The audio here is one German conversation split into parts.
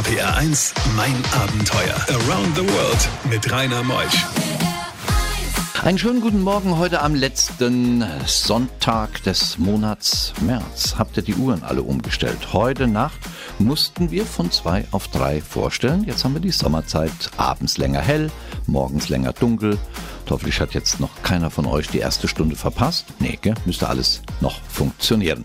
RPR 1, mein Abenteuer. Around the World mit Rainer Meusch. Einen schönen guten Morgen heute am letzten Sonntag des Monats März. Habt ihr die Uhren alle umgestellt? Heute Nacht mussten wir von zwei auf drei vorstellen. Jetzt haben wir die Sommerzeit. Abends länger hell, morgens länger dunkel. Hoffentlich hat jetzt noch keiner von euch die erste Stunde verpasst. Nee, gell? müsste alles noch funktionieren.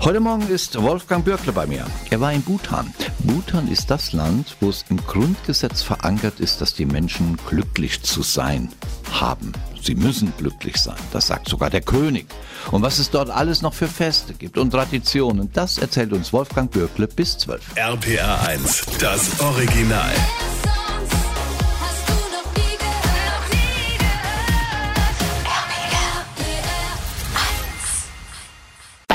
Heute Morgen ist Wolfgang Bürkle bei mir. Er war in Bhutan. Bhutan ist das Land, wo es im Grundgesetz verankert ist, dass die Menschen glücklich zu sein haben. Sie müssen glücklich sein, das sagt sogar der König. Und was es dort alles noch für Feste gibt und Traditionen, das erzählt uns Wolfgang Bürkle bis 12. RPR 1, das Original.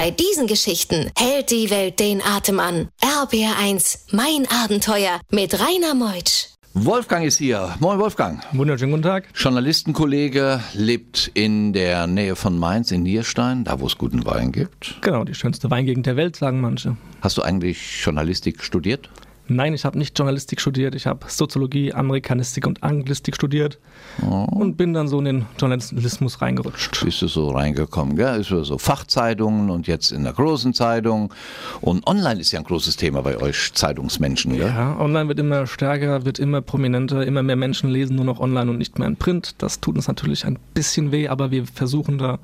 Bei diesen Geschichten hält die Welt den Atem an. RBR1, mein Abenteuer mit Rainer Meutsch. Wolfgang ist hier. Moin Wolfgang. Wunderschönen guten Tag. Journalistenkollege lebt in der Nähe von Mainz in Nierstein, da wo es guten Wein gibt. Genau, die schönste Weingegend der Welt, sagen manche. Hast du eigentlich Journalistik studiert? Nein, ich habe nicht Journalistik studiert, ich habe Soziologie, Amerikanistik und Anglistik studiert oh. und bin dann so in den Journalismus reingerutscht. Bist du so reingekommen, gell? Ist so Fachzeitungen und jetzt in der großen Zeitung. Und online ist ja ein großes Thema bei euch Zeitungsmenschen, gell? Ja, online wird immer stärker, wird immer prominenter, immer mehr Menschen lesen nur noch online und nicht mehr in Print. Das tut uns natürlich ein bisschen weh, aber wir versuchen da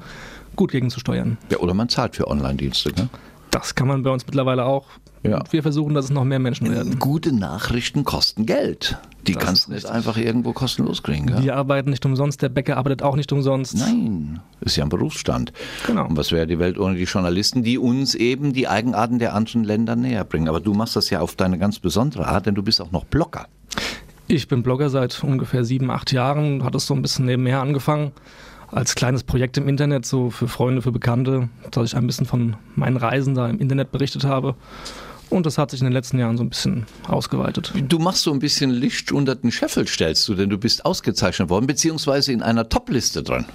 gut gegenzusteuern. Ja, oder man zahlt für Online-Dienste, gell? Das kann man bei uns mittlerweile auch. Ja. wir versuchen, dass es noch mehr Menschen werden. Gute Nachrichten kosten Geld. Die das kannst du nicht einfach irgendwo kostenlos kriegen. Gell? Wir arbeiten nicht umsonst, der Bäcker arbeitet auch nicht umsonst. Nein, ist ja ein Berufsstand. Genau. Und was wäre die Welt ohne die Journalisten, die uns eben die Eigenarten der anderen Länder näher bringen? Aber du machst das ja auf deine ganz besondere Art, denn du bist auch noch Blogger. Ich bin Blogger seit ungefähr sieben, acht Jahren, hat es so ein bisschen nebenher angefangen als kleines Projekt im Internet, so für Freunde, für Bekannte, dass ich ein bisschen von meinen Reisen da im Internet berichtet habe. Und das hat sich in den letzten Jahren so ein bisschen ausgeweitet. Du machst so ein bisschen Licht unter den Scheffel, stellst du, denn du bist ausgezeichnet worden, beziehungsweise in einer Top-Liste dran.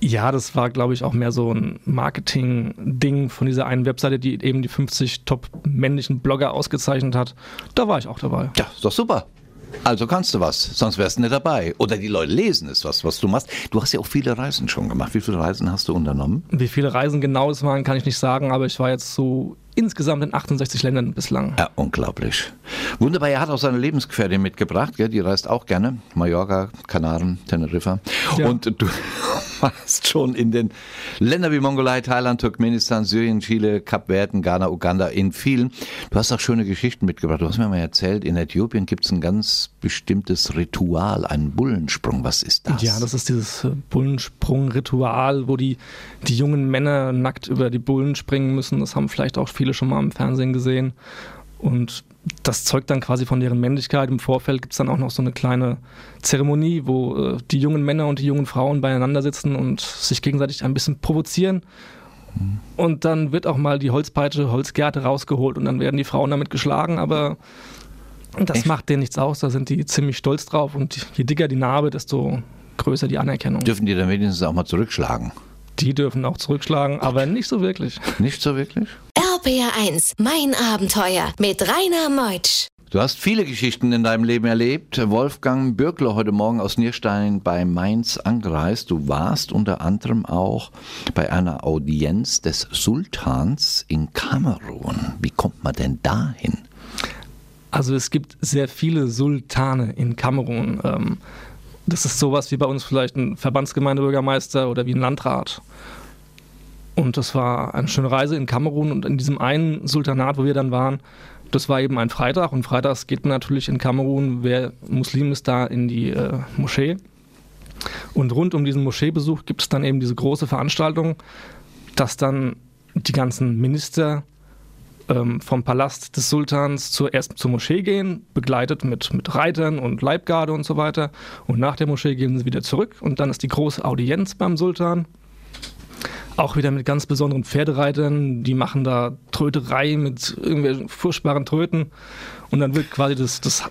Ja, das war, glaube ich, auch mehr so ein Marketing-Ding von dieser einen Webseite, die eben die 50 top männlichen Blogger ausgezeichnet hat. Da war ich auch dabei. Ja, ist doch super. Also kannst du was, sonst wärst du nicht dabei. Oder die Leute lesen es was, was du machst. Du hast ja auch viele Reisen schon gemacht. Wie viele Reisen hast du unternommen? Wie viele Reisen genau es waren, kann ich nicht sagen, aber ich war jetzt so insgesamt in 68 Ländern bislang. Ja, unglaublich. Wunderbar, er hat auch seine Lebensgefährtin mitgebracht, gell? die reist auch gerne. Mallorca, Kanaren, Teneriffa. Ja. Und du warst schon in den Ländern wie Mongolei, Thailand, Turkmenistan, Syrien, Chile, Kapverden, Ghana, Uganda, in vielen. Du hast auch schöne Geschichten mitgebracht. Du hast mir mal erzählt, in Äthiopien gibt es ein ganz bestimmtes Ritual, einen Bullensprung. Was ist das? Ja, das ist dieses äh, Bullensprung-Ritual, wo die, die jungen Männer nackt über die Bullen springen müssen. Das haben vielleicht auch viele viele schon mal im Fernsehen gesehen. Und das zeugt dann quasi von deren Männlichkeit. Im Vorfeld gibt es dann auch noch so eine kleine Zeremonie, wo äh, die jungen Männer und die jungen Frauen beieinander sitzen und sich gegenseitig ein bisschen provozieren. Und dann wird auch mal die Holzpeitsche, Holzgärte rausgeholt und dann werden die Frauen damit geschlagen, aber das Echt? macht denen nichts aus, da sind die ziemlich stolz drauf und je dicker die Narbe, desto größer die Anerkennung. Dürfen die dann wenigstens auch mal zurückschlagen? Die dürfen auch zurückschlagen, aber nicht so wirklich. Nicht so wirklich? RPR1, mein Abenteuer mit Rainer Meutsch. Du hast viele Geschichten in deinem Leben erlebt. Wolfgang Bürkler heute Morgen aus Nierstein bei Mainz angereist. Du warst unter anderem auch bei einer Audienz des Sultans in Kamerun. Wie kommt man denn dahin? Also es gibt sehr viele Sultane in Kamerun. Ähm, das ist sowas wie bei uns vielleicht ein Verbandsgemeindebürgermeister oder wie ein Landrat. Und das war eine schöne Reise in Kamerun und in diesem einen Sultanat, wo wir dann waren, das war eben ein Freitag und freitags geht man natürlich in Kamerun, wer Muslim ist, da in die äh, Moschee. Und rund um diesen Moscheebesuch gibt es dann eben diese große Veranstaltung, dass dann die ganzen Minister ähm, vom Palast des Sultans zuerst zur Moschee gehen, begleitet mit, mit Reitern und Leibgarde und so weiter. Und nach der Moschee gehen sie wieder zurück und dann ist die große Audienz beim Sultan. Auch wieder mit ganz besonderen Pferdereitern, die machen da Tröterei mit irgendwelchen furchtbaren Tröten. Und dann wird quasi das, das,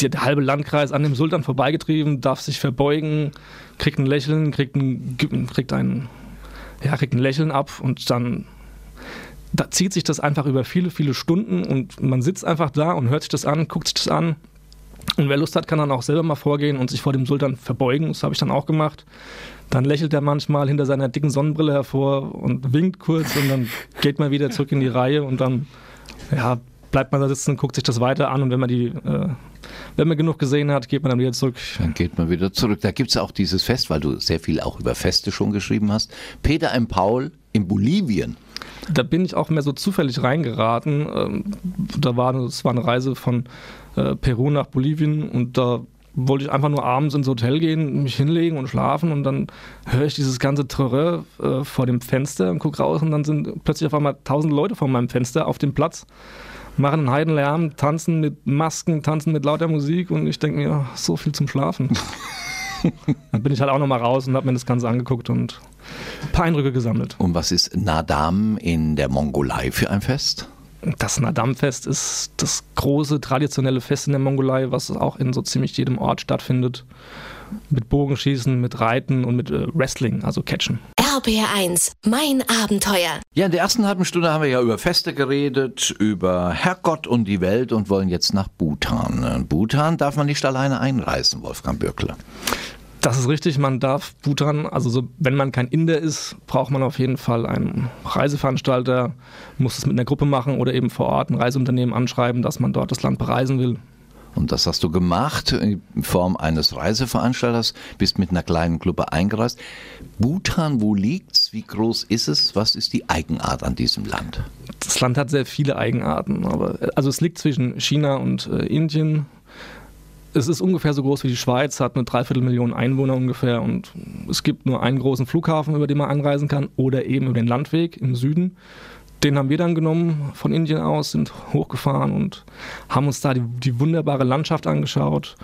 der halbe Landkreis an dem Sultan vorbeigetrieben, darf sich verbeugen, kriegt ein Lächeln, kriegt ein, kriegt ein, ja, kriegt ein Lächeln ab und dann da zieht sich das einfach über viele, viele Stunden und man sitzt einfach da und hört sich das an, guckt sich das an. Und wer Lust hat, kann dann auch selber mal vorgehen und sich vor dem Sultan verbeugen. Das habe ich dann auch gemacht. Dann lächelt er manchmal hinter seiner dicken Sonnenbrille hervor und winkt kurz und dann geht man wieder zurück in die Reihe und dann ja, bleibt man da sitzen, guckt sich das weiter an und wenn man die äh, wenn man genug gesehen hat, geht man dann wieder zurück. Dann geht man wieder zurück. Da gibt es auch dieses Fest, weil du sehr viel auch über Feste schon geschrieben hast. Peter M. Paul in Bolivien. Da bin ich auch mehr so zufällig reingeraten. Ähm, da war, das war eine Reise von äh, Peru nach Bolivien und da wollte ich einfach nur abends ins Hotel gehen, mich hinlegen und schlafen und dann höre ich dieses ganze Terreur äh, vor dem Fenster und gucke raus und dann sind plötzlich auf einmal tausend Leute vor meinem Fenster auf dem Platz, machen einen Heidenlärm, tanzen mit Masken, tanzen mit lauter Musik und ich denke mir, so viel zum Schlafen. dann bin ich halt auch nochmal raus und habe mir das Ganze angeguckt und ein paar Eindrücke gesammelt. Und was ist Nadam in der Mongolei für ein Fest? Das Nadam-Fest ist das große traditionelle Fest in der Mongolei, was auch in so ziemlich jedem Ort stattfindet. Mit Bogenschießen, mit Reiten und mit äh, Wrestling, also Catchen. RBR1, mein Abenteuer. Ja, in der ersten halben Stunde haben wir ja über Feste geredet, über Herrgott und die Welt und wollen jetzt nach Bhutan. Bhutan darf man nicht alleine einreisen, Wolfgang Bürkle. Das ist richtig, man darf Bhutan, also so, wenn man kein Inder ist, braucht man auf jeden Fall einen Reiseveranstalter, muss es mit einer Gruppe machen oder eben vor Ort ein Reiseunternehmen anschreiben, dass man dort das Land bereisen will. Und das hast du gemacht in Form eines Reiseveranstalters, bist mit einer kleinen Gruppe eingereist. Bhutan, wo liegt's? Wie groß ist es? Was ist die Eigenart an diesem Land? Das Land hat sehr viele Eigenarten, aber also es liegt zwischen China und äh, Indien es ist ungefähr so groß wie die Schweiz, hat eine Dreiviertelmillion Einwohner ungefähr und es gibt nur einen großen Flughafen, über den man anreisen kann oder eben über den Landweg im Süden. Den haben wir dann genommen von Indien aus, sind hochgefahren und haben uns da die, die wunderbare Landschaft angeschaut,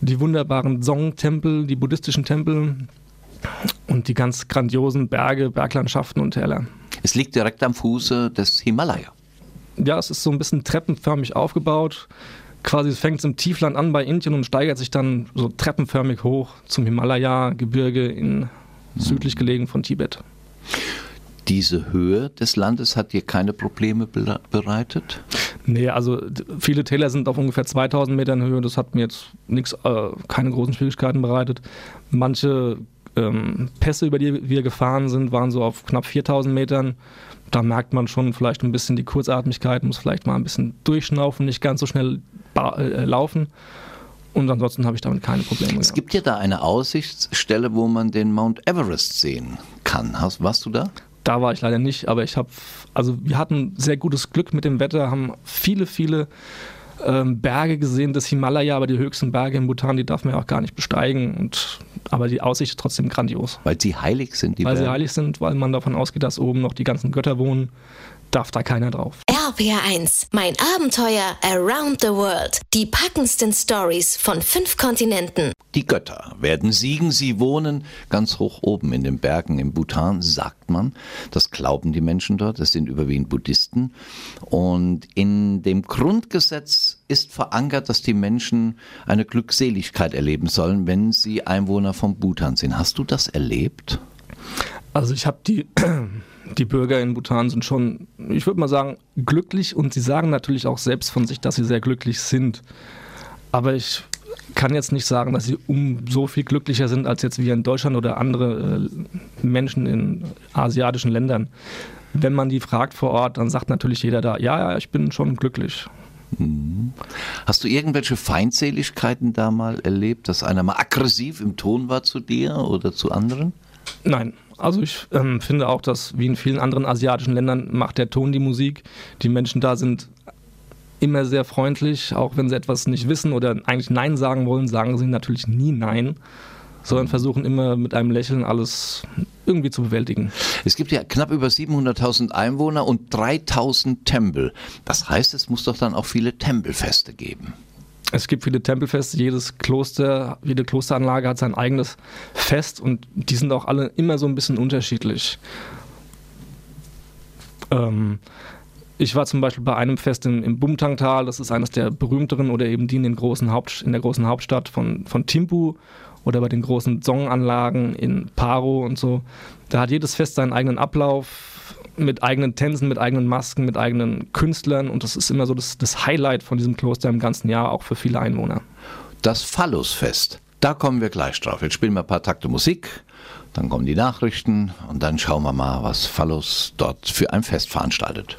die wunderbaren Song-Tempel, die buddhistischen Tempel und die ganz grandiosen Berge, Berglandschaften und Täler. Es liegt direkt am Fuße des Himalaya. Ja, es ist so ein bisschen treppenförmig aufgebaut quasi fängt es im Tiefland an bei Indien und steigert sich dann so treppenförmig hoch zum Himalaya-Gebirge in südlich gelegen von Tibet. Diese Höhe des Landes hat dir keine Probleme bereitet? Nee, also viele Täler sind auf ungefähr 2000 Metern Höhe. Das hat mir jetzt nichts, äh, keine großen Schwierigkeiten bereitet. Manche ähm, Pässe, über die wir gefahren sind, waren so auf knapp 4000 Metern da merkt man schon vielleicht ein bisschen die Kurzatmigkeit, muss vielleicht mal ein bisschen durchschnaufen, nicht ganz so schnell äh, laufen. Und ansonsten habe ich damit keine Probleme. Es gibt ja da eine Aussichtsstelle, wo man den Mount Everest sehen kann. Hast, warst du da? Da war ich leider nicht, aber ich habe, also wir hatten sehr gutes Glück mit dem Wetter, haben viele, viele ähm, Berge gesehen, das Himalaya, aber die höchsten Berge in Bhutan, die darf man ja auch gar nicht besteigen. Und, aber die Aussicht ist trotzdem grandios. Weil sie heilig sind, die Weil Berge? sie heilig sind, weil man davon ausgeht, dass oben noch die ganzen Götter wohnen darf da keiner drauf. RPR1, mein Abenteuer Around the World. Die packendsten Stories von fünf Kontinenten. Die Götter werden siegen, sie wohnen ganz hoch oben in den Bergen im Bhutan, sagt man. Das glauben die Menschen dort, das sind überwiegend Buddhisten. Und in dem Grundgesetz ist verankert, dass die Menschen eine Glückseligkeit erleben sollen, wenn sie Einwohner von Bhutan sind. Hast du das erlebt? Also ich habe die die Bürger in Bhutan sind schon, ich würde mal sagen, glücklich und sie sagen natürlich auch selbst von sich, dass sie sehr glücklich sind. Aber ich kann jetzt nicht sagen, dass sie um so viel glücklicher sind als jetzt wir in Deutschland oder andere äh, Menschen in asiatischen Ländern. Wenn man die fragt vor Ort, dann sagt natürlich jeder da, ja, ja, ich bin schon glücklich. Mhm. Hast du irgendwelche Feindseligkeiten da mal erlebt, dass einer mal aggressiv im Ton war zu dir oder zu anderen? Nein, also ich ähm, finde auch, dass wie in vielen anderen asiatischen Ländern macht der Ton die Musik. Die Menschen da sind immer sehr freundlich, auch wenn sie etwas nicht wissen oder eigentlich Nein sagen wollen, sagen sie natürlich nie Nein, sondern versuchen immer mit einem Lächeln alles irgendwie zu bewältigen. Es gibt ja knapp über 700.000 Einwohner und 3.000 Tempel. Das heißt, es muss doch dann auch viele Tempelfeste geben. Es gibt viele Tempelfeste, jedes Kloster, jede Klosteranlage hat sein eigenes Fest und die sind auch alle immer so ein bisschen unterschiedlich. Ähm, ich war zum Beispiel bei einem Fest im, im Bumtangtal, das ist eines der berühmteren oder eben die in, den großen Haupt, in der großen Hauptstadt von, von Timpu oder bei den großen Song-Anlagen in Paro und so. Da hat jedes Fest seinen eigenen Ablauf. mit eigenen Tänzen, mit eigenen Masken, mit eigenen Künstlern und das ist immer so das, das Highlight von diesem Kloster im ganzen Jahr, auch für viele Einwohner. Das Phallusfest, da kommen wir gleich drauf. Jetzt spielen wir ein paar Takte Musik, dann kommen die Nachrichten und dann schauen wir mal, was Phallus dort für ein Fest veranstaltet.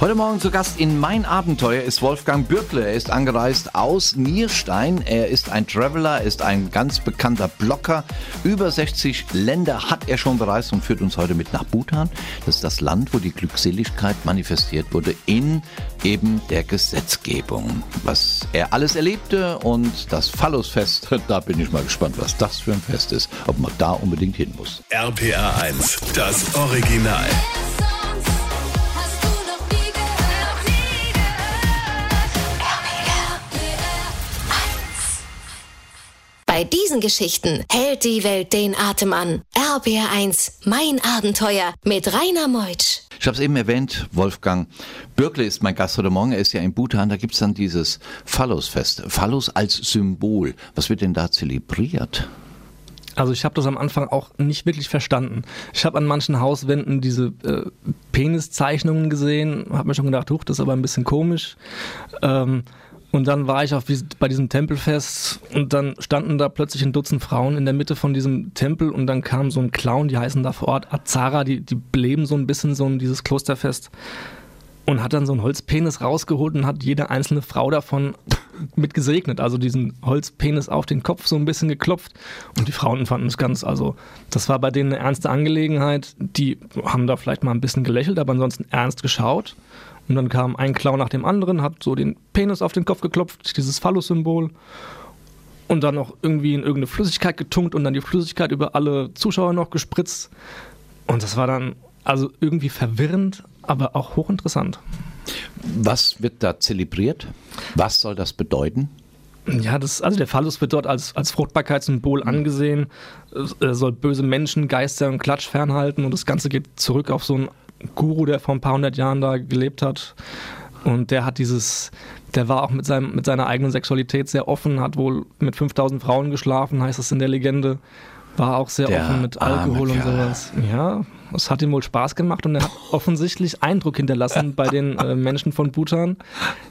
Heute Morgen zu Gast in Mein Abenteuer ist Wolfgang Bürkle. Er ist angereist aus Nierstein. Er ist ein Traveler, ist ein ganz bekannter Blogger. Über 60 Länder hat er schon bereist und führt uns heute mit nach Bhutan. Das ist das Land, wo die Glückseligkeit manifestiert wurde in eben der Gesetzgebung. Was er alles erlebte und das Phallusfest, da bin ich mal gespannt, was das für ein Fest ist. Ob man da unbedingt hin muss. RPR 1, das Original. Bei diesen Geschichten hält die Welt den Atem an. RBR 1, mein Abenteuer mit Rainer Meutsch. Ich habe es eben erwähnt, Wolfgang Bürkle ist mein Gast heute Morgen. Er ist ja in Bhutan. Da gibt es dann dieses Phallusfest. Phallus als Symbol. Was wird denn da zelebriert? Also ich habe das am Anfang auch nicht wirklich verstanden. Ich habe an manchen Hauswänden diese äh, Peniszeichnungen gesehen, habe mir schon gedacht, huch, das ist aber ein bisschen komisch. Ähm, und dann war ich auf, bei diesem Tempelfest und dann standen da plötzlich ein Dutzend Frauen in der Mitte von diesem Tempel und dann kam so ein Clown, die heißen da vor Ort Azara, die, die beleben so ein bisschen so dieses Klosterfest und hat dann so einen Holzpenis rausgeholt und hat jede einzelne Frau davon mit gesegnet. Also diesen Holzpenis auf den Kopf so ein bisschen geklopft. Und die Frauen fanden es ganz, also das war bei denen eine ernste Angelegenheit. Die haben da vielleicht mal ein bisschen gelächelt, aber ansonsten ernst geschaut. Und dann kam ein Clown nach dem anderen, hat so den Penis auf den Kopf geklopft, dieses Phallus-Symbol. Und dann noch irgendwie in irgendeine Flüssigkeit getunkt und dann die Flüssigkeit über alle Zuschauer noch gespritzt. Und das war dann also irgendwie verwirrend, aber auch hochinteressant. Was wird da zelebriert? Was soll das bedeuten? Ja, das, also der Phallus wird dort als, als Fruchtbarkeitssymbol angesehen, er soll böse Menschen, Geister und Klatsch fernhalten und das Ganze geht zurück auf so einen Guru, der vor ein paar hundert Jahren da gelebt hat. Und der hat dieses, der war auch mit, seinem, mit seiner eigenen Sexualität sehr offen, hat wohl mit 5000 Frauen geschlafen, heißt es in der Legende. War auch sehr Der offen mit Alkohol und sowas. Ja, es hat ihm wohl Spaß gemacht und er hat offensichtlich Eindruck hinterlassen bei den äh, Menschen von Bhutan,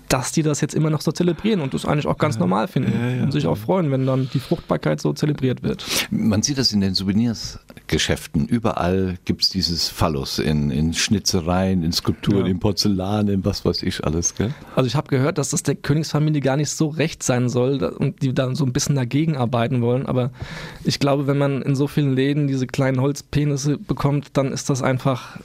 dass die das jetzt immer noch so zelebrieren und das eigentlich auch ganz normal finden und sich auch freuen, wenn dann die Fruchtbarkeit so zelebriert wird. Man sieht das in den Souvenirsgeschäften. Überall gibt es dieses Phallus in, in Schnitzereien, in Skulpturen, Ja. in Porzellan, in was weiß ich alles. Gell? Also ich habe gehört, dass das der Königsfamilie gar nicht so recht sein soll und die da so ein bisschen dagegen arbeiten wollen. Aber ich glaube, wenn man in so vielen Läden diese kleinen Holzpenisse bekommt, dann ist das einfach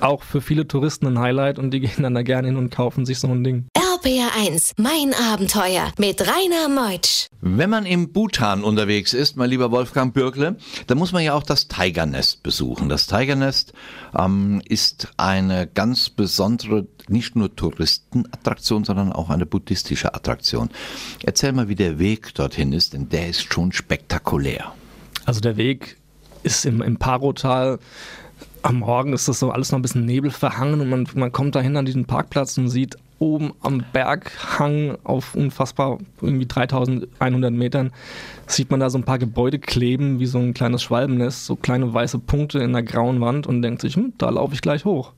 auch für viele Touristen ein Highlight und die gehen dann da gerne hin und kaufen sich so ein Ding. RBR 1, mein Abenteuer mit Rainer Meutsch. Wenn man im Bhutan unterwegs ist, mein lieber Wolfgang Bürkle, dann muss man ja auch das Tiger Nest besuchen. Das Tiger Nest ähm, ist eine ganz besondere, nicht nur Touristenattraktion, sondern auch eine buddhistische Attraktion. Erzähl mal, wie der Weg dorthin ist, denn der ist schon spektakulär. Also der Weg ist im, im Parotal. Am Morgen ist das so alles noch ein bisschen Nebel verhangen und man, man kommt dahin an diesen Parkplatz und sieht oben am Berghang auf unfassbar irgendwie 3100 Metern, sieht man da so ein paar Gebäude kleben wie so ein kleines Schwalbennest, so kleine weiße Punkte in der grauen Wand und denkt sich, hm, da laufe ich gleich hoch.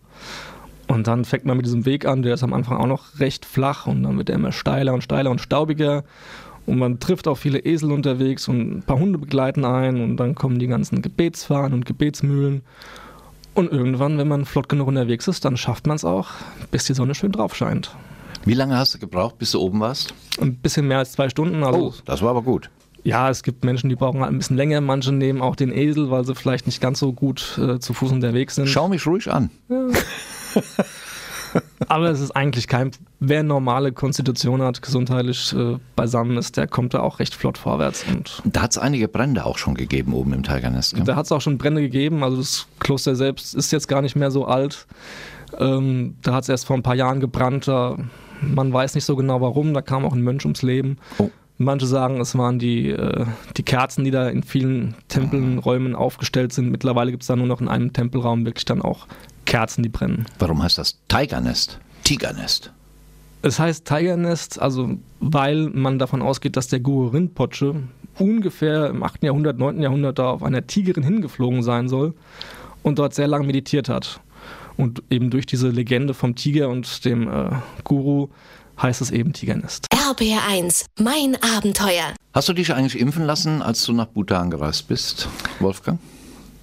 Und dann fängt man mit diesem Weg an, der ist am Anfang auch noch recht flach und dann wird er immer steiler und steiler und staubiger. Und man trifft auch viele Esel unterwegs und ein paar Hunde begleiten ein und dann kommen die ganzen Gebetsfahnen und Gebetsmühlen. Und irgendwann, wenn man flott genug unterwegs ist, dann schafft man es auch, bis die Sonne schön drauf scheint. Wie lange hast du gebraucht, bis du oben warst? Ein bisschen mehr als zwei Stunden. Also Oh, das war aber gut. ja, es gibt Menschen, die brauchen halt ein bisschen länger. Manche nehmen auch den Esel, weil sie vielleicht nicht ganz so gut äh, zu Fuß unterwegs sind. Schau mich ruhig an. Aber es ist eigentlich kein. Wer normale Konstitution hat, gesundheitlich äh, beisammen ist, der kommt da auch recht flott vorwärts. Und Da hat es einige Brände auch schon gegeben oben im Tiger Nest. gell? da hat es auch schon Brände gegeben. Also das Kloster selbst ist jetzt gar nicht mehr so alt. Ähm, da hat es erst vor ein paar Jahren gebrannt. Da, man weiß nicht so genau warum. Da kam auch ein Mönch ums Leben. Oh. Manche sagen, es waren die, äh, die Kerzen, die da in vielen Tempeln, Räumen aufgestellt sind. Mittlerweile gibt es da nur noch in einem Tempelraum wirklich dann auch Kerzen, die brennen. Warum heißt das Tiger Nest? Tiger Nest. Es heißt Tiger Nest, also weil man davon ausgeht, dass der Guru Rinpoche ungefähr im 8. Jahrhundert, 9. Jahrhundert da auf einer Tigerin hingeflogen sein soll und dort sehr lange meditiert hat. Und eben durch diese Legende vom Tiger und dem äh, Guru heißt es eben Tigernest. RBR1, mein Abenteuer. Hast du dich eigentlich impfen lassen, als du nach Bhutan gereist bist, Wolfgang?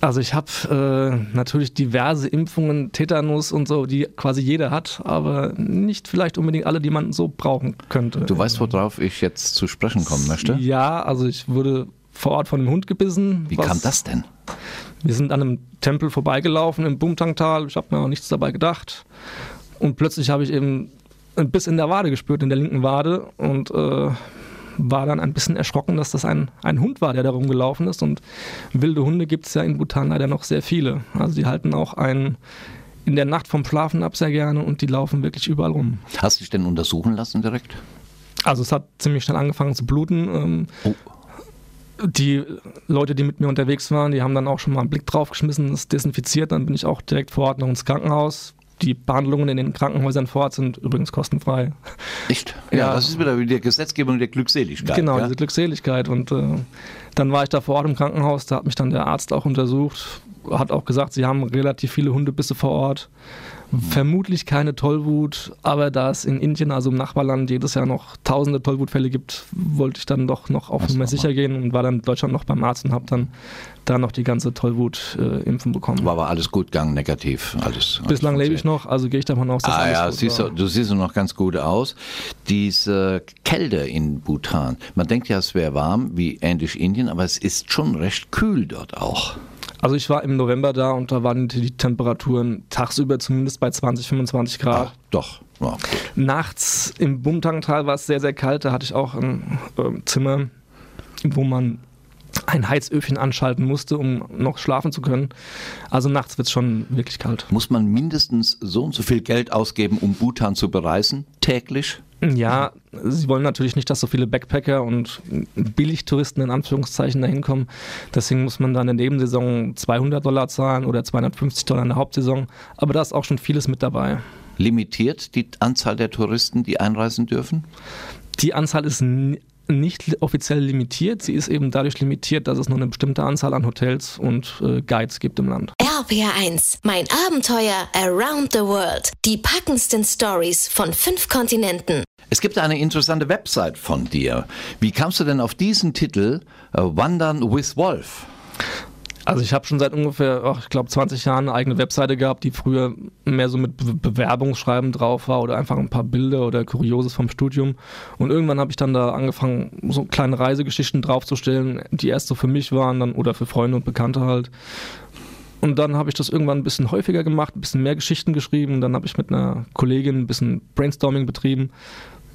Also ich habe äh, natürlich diverse Impfungen, Tetanus und so, die quasi jeder hat, aber nicht vielleicht unbedingt alle, die man so brauchen könnte. Du weißt, worauf ich jetzt zu sprechen kommen möchte? Ja, also ich wurde vor Ort von einem Hund gebissen. Wie kam das denn? Wir sind an einem Tempel vorbeigelaufen im Bumtangtal. Ich habe mir auch nichts dabei gedacht. Und plötzlich habe ich eben ein Biss in der Wade gespürt, in der linken Wade. Und äh, war dann ein bisschen erschrocken, dass das ein, ein Hund war, der da rumgelaufen ist. Und wilde Hunde gibt es ja in Bhutan leider noch sehr viele. Also die halten auch einen in der Nacht vom Schlafen ab sehr gerne und die laufen wirklich überall rum. Hast du dich denn untersuchen lassen direkt? Also es hat ziemlich schnell angefangen zu bluten. Ähm, Oh. Die Leute, die mit mir unterwegs waren, die haben dann auch schon mal einen Blick drauf geschmissen, es desinfiziert. Dann bin ich auch direkt vor Ort noch ins Krankenhaus. Die Behandlungen in den Krankenhäusern vor Ort sind übrigens kostenfrei. Echt? Ja, Ja. das ist wieder die Gesetzgebung der Glückseligkeit. genau, ja? diese Glückseligkeit. Und äh, dann war ich da vor Ort im Krankenhaus, da hat mich dann der Arzt auch untersucht, hat auch gesagt, sie haben relativ viele Hundebisse vor Ort. Vermutlich keine Tollwut, aber da es in Indien, also im Nachbarland, jedes Jahr noch tausende Tollwutfälle gibt, wollte ich dann doch noch auf Nummer sicher gehen und war dann in Deutschland noch beim Arzt und habe dann da noch die ganze Tollwut-Impfen bekommen. War aber alles gut gegangen, negativ. Alles, Bislang alles lebe ich noch, also gehe ich davon aus, dass Ah alles ja, gut siehst du, du siehst noch ganz gut aus. Diese Kälte in Bhutan, man denkt ja, es wäre warm, wie ähnlich Indien, aber es ist schon recht kühl dort auch. Also ich war im November da und da waren die Temperaturen tagsüber zumindest bei 20, 25 Grad. Ach, doch. Ja. Nachts im Bumtangtal war es sehr, sehr kalt. Da hatte ich auch ein ähm, Zimmer, wo man ein Heizöfchen anschalten musste, um noch schlafen zu können. Also nachts wird es schon wirklich kalt. Muss man mindestens so und so viel Geld ausgeben, um Bhutan zu bereisen, täglich? Ja, sie wollen natürlich nicht, dass so viele Backpacker und Billigtouristen in Anführungszeichen dahin kommen. Deswegen muss man dann in der Nebensaison 200 Dollar zahlen oder 250 Dollar in der Hauptsaison. Aber da ist auch schon vieles mit dabei. Limitiert die Anzahl der Touristen, die einreisen dürfen? Die Anzahl ist nicht offiziell limitiert. Sie ist eben dadurch limitiert, dass es nur eine bestimmte Anzahl an Hotels und äh, Guides gibt im Land. RPR1, mein Abenteuer around the world. Die packendsten Stories von fünf Kontinenten. Es gibt eine interessante Website von dir. Wie kamst du denn auf diesen Titel äh, Wandern with Wolf? Also ich habe schon seit ungefähr, ach, ich glaube, 20 Jahren eine eigene Webseite gehabt, die früher mehr so mit Be Bewerbungsschreiben drauf war oder einfach ein paar Bilder oder Kurioses vom Studium. Und irgendwann habe ich dann da angefangen, so kleine Reisegeschichten draufzustellen, die erst so für mich waren dann oder für Freunde und Bekannte halt. Und dann habe ich das irgendwann ein bisschen häufiger gemacht, ein bisschen mehr Geschichten geschrieben. Dann habe ich mit einer Kollegin ein bisschen Brainstorming betrieben.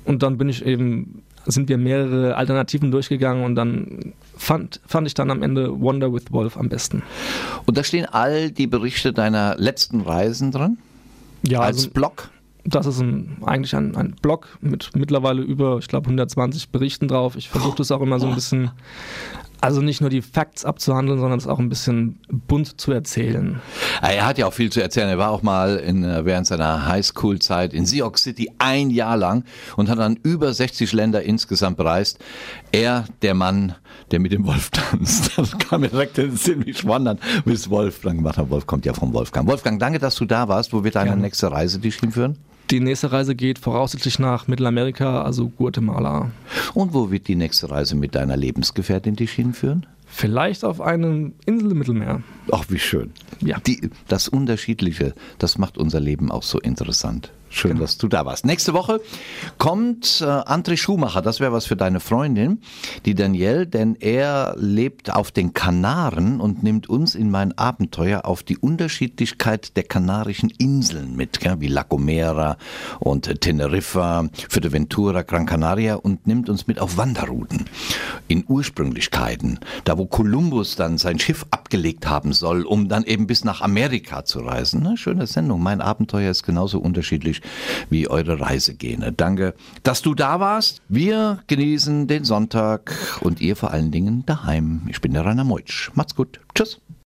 Und dann bin ich eben, sind wir mehrere Alternativen durchgegangen und dann fand, fand ich dann am Ende Wonder with Wolf am besten. Und da stehen all die Berichte deiner letzten Reisen drin? Ja, als also Blog? das ist ein, eigentlich ein, ein Blog mit mittlerweile über, ich glaube, 120 Berichten drauf. Ich versuche das auch immer so ein bisschen, also nicht nur die Facts abzuhandeln, sondern es auch ein bisschen bunt zu erzählen. Er hat ja auch viel zu erzählen. Er war auch mal in, äh, während seiner Highschool-Zeit in Sioux City ein Jahr lang und hat dann über 60 Länder insgesamt bereist. Er, der Mann, der mit dem Wolf tanzt. Das kam mir direkt in den Sinn, wie ich wandern bis Wolf dann gemacht habe. Wolf kommt ja vom Wolfgang. Wolfgang, danke, dass du da warst. Wo wird deine Gerne. nächste Reise dich hinführen? Die nächste Reise geht voraussichtlich nach Mittelamerika, also Guatemala. Und wo wird die nächste Reise mit deiner Lebensgefährtin dich hinführen? Vielleicht auf eine Insel im Mittelmeer. Ach, wie schön. Ja. Die, das Unterschiedliche, das macht unser Leben auch so interessant. Schön, dass du da warst. Nächste Woche kommt äh, André Schumacher, das wäre was für deine Freundin, die Danielle, denn er lebt auf den Kanaren und nimmt uns in mein Abenteuer auf die Unterschiedlichkeit der kanarischen Inseln mit, gell, wie La Gomera und äh, Teneriffa, Fuerteventura, Gran Canaria und nimmt uns mit auf Wanderrouten in Ursprünglichkeiten, da wo Kolumbus dann sein Schiff abgelegt haben soll, um dann eben bis nach Amerika zu reisen. Na, schöne Sendung. Mein Abenteuer ist genauso unterschiedlich wie eure Reisegene. Danke, dass du da warst. Wir genießen den Sonntag und ihr vor allen Dingen daheim. Ich bin der Rainer Meutsch. Macht's gut. Tschüss.